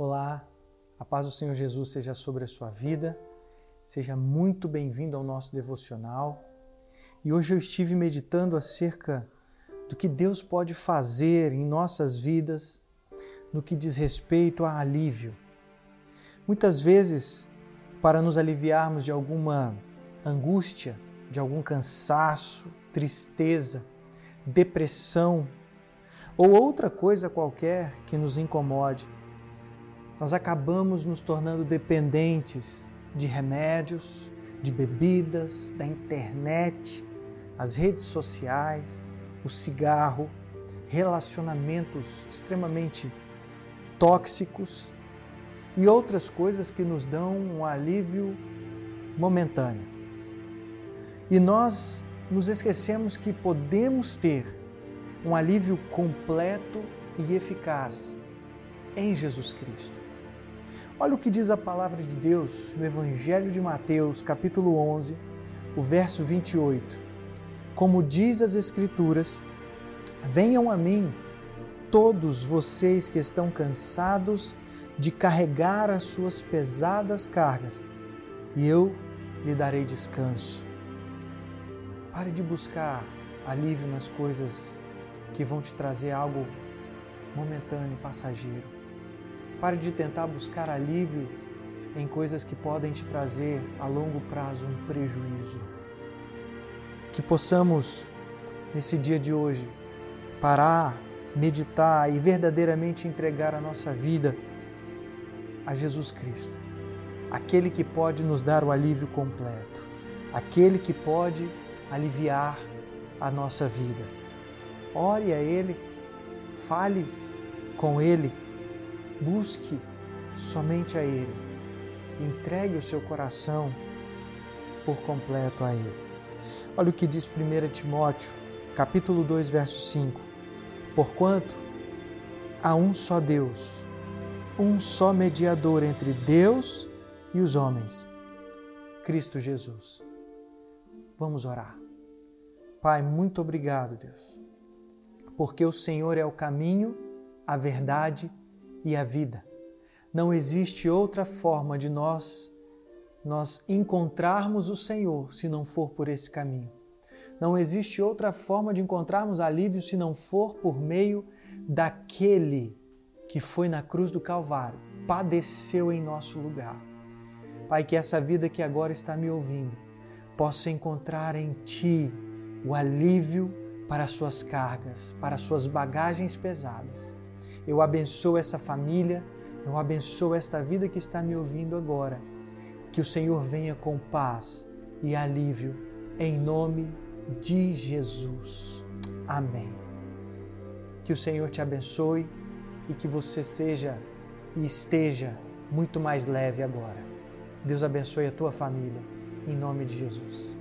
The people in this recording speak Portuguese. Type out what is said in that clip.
Olá, a paz do Senhor Jesus seja sobre a sua vida. Seja muito bem-vindo ao nosso devocional. E hoje eu estive meditando acerca do que Deus pode fazer em nossas vidas no que diz respeito a alívio. Muitas vezes, para nos aliviarmos de alguma angústia, de algum cansaço, tristeza, depressão ou outra coisa qualquer que nos incomode, nós acabamos nos tornando dependentes de remédios, de bebidas, da internet, as redes sociais, o cigarro, relacionamentos extremamente tóxicos e outras coisas que nos dão um alívio momentâneo. E nós nos esquecemos que podemos ter um alívio completo e eficaz em Jesus Cristo. Olha o que diz a palavra de Deus no Evangelho de Mateus, capítulo 11, o verso 28. Como diz as Escrituras, venham a mim todos vocês que estão cansados de carregar as suas pesadas cargas, e eu lhe darei descanso. Pare de buscar alívio nas coisas que vão te trazer algo momentâneo, passageiro. Pare de tentar buscar alívio em coisas que podem te trazer a longo prazo um prejuízo. Que possamos, nesse dia de hoje, parar, meditar e verdadeiramente entregar a nossa vida a Jesus Cristo, aquele que pode nos dar o alívio completo, aquele que pode aliviar a nossa vida. Ore a Ele, fale com Ele Busque somente a Ele. Entregue o seu coração por completo a Ele. Olha o que diz 1 Timóteo, capítulo 2, verso 5. Porquanto há um só Deus, um só mediador entre Deus e os homens, Cristo Jesus. Vamos orar. Pai, muito obrigado, Deus, porque o Senhor é o caminho, a verdade e a vida. Não existe outra forma de nós nós encontrarmos o Senhor se não for por esse caminho. Não existe outra forma de encontrarmos alívio se não for por meio daquele que foi na cruz do Calvário, padeceu em nosso lugar. Pai, que essa vida que agora está me ouvindo possa encontrar em Ti o alívio para as suas cargas, para as suas bagagens pesadas. Eu abençoo essa família, eu abençoo esta vida que está me ouvindo agora. Que o Senhor venha com paz e alívio, em nome de Jesus. Amém. Que o Senhor te abençoe e que você seja e esteja muito mais leve agora. Deus abençoe a tua família, em nome de Jesus.